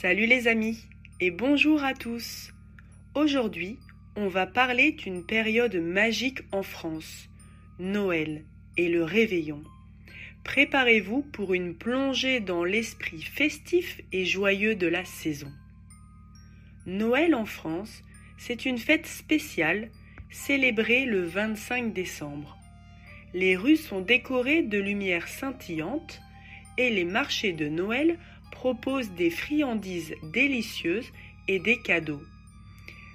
Salut les amis et bonjour à tous. Aujourd'hui, on va parler d'une période magique en France, Noël et le réveillon. Préparez-vous pour une plongée dans l'esprit festif et joyeux de la saison. Noël en France, c'est une fête spéciale célébrée le 25 décembre. Les rues sont décorées de lumières scintillantes et les marchés de Noël proposent des friandises délicieuses et des cadeaux.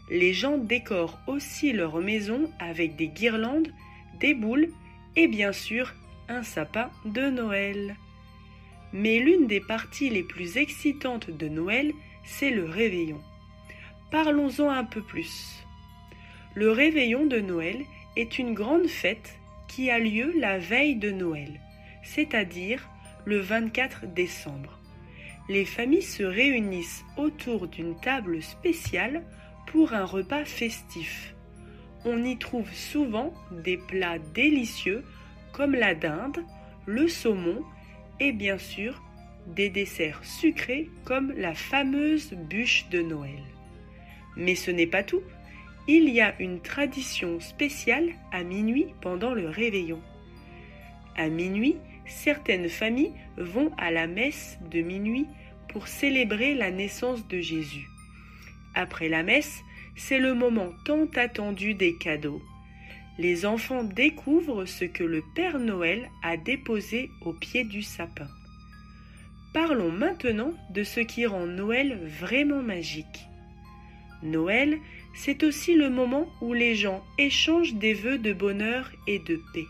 Les gens décorent aussi leur maison avec des guirlandes, des boules et bien sûr un sapin de Noël. Mais l'une des parties les plus excitantes de Noël, c'est le réveillon. Parlons-en un peu plus. Le réveillon de Noël est une grande fête qui a lieu la veille de Noël, c'est-à-dire le 24 décembre. Les familles se réunissent autour d'une table spéciale pour un repas festif. On y trouve souvent des plats délicieux comme la dinde, le saumon et bien sûr des desserts sucrés comme la fameuse bûche de Noël. Mais ce n'est pas tout. Il y a une tradition spéciale à minuit pendant le réveillon. À minuit, certaines familles vont à la messe de minuit pour célébrer la naissance de Jésus. Après la messe, c'est le moment tant attendu des cadeaux. Les enfants découvrent ce que le Père Noël a déposé au pied du sapin. Parlons maintenant de ce qui rend Noël vraiment magique. Noël, c'est aussi le moment où les gens échangent des vœux de bonheur et de paix.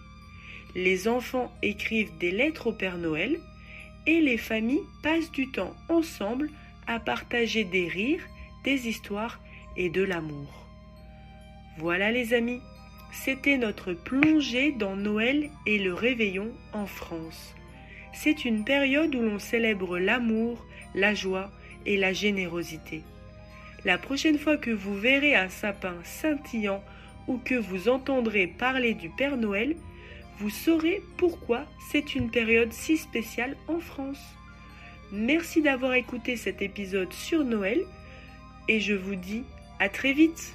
Les enfants écrivent des lettres au Père Noël et les familles passent du temps ensemble à partager des rires, des histoires et de l'amour. Voilà les amis, c'était notre plongée dans Noël et le réveillon en France. C'est une période où l'on célèbre l'amour, la joie et la générosité. La prochaine fois que vous verrez un sapin scintillant ou que vous entendrez parler du Père Noël, vous saurez pourquoi c'est une période si spéciale en France. Merci d'avoir écouté cet épisode sur Noël et je vous dis à très vite.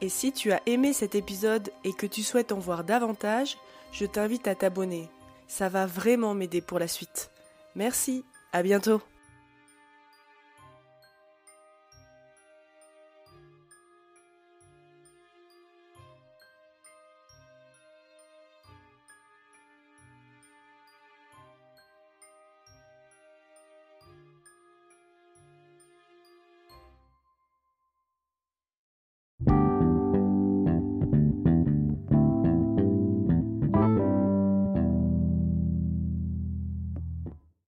Et si tu as aimé cet épisode et que tu souhaites en voir davantage, je t'invite à t'abonner. Ça va vraiment m'aider pour la suite. Merci, à bientôt.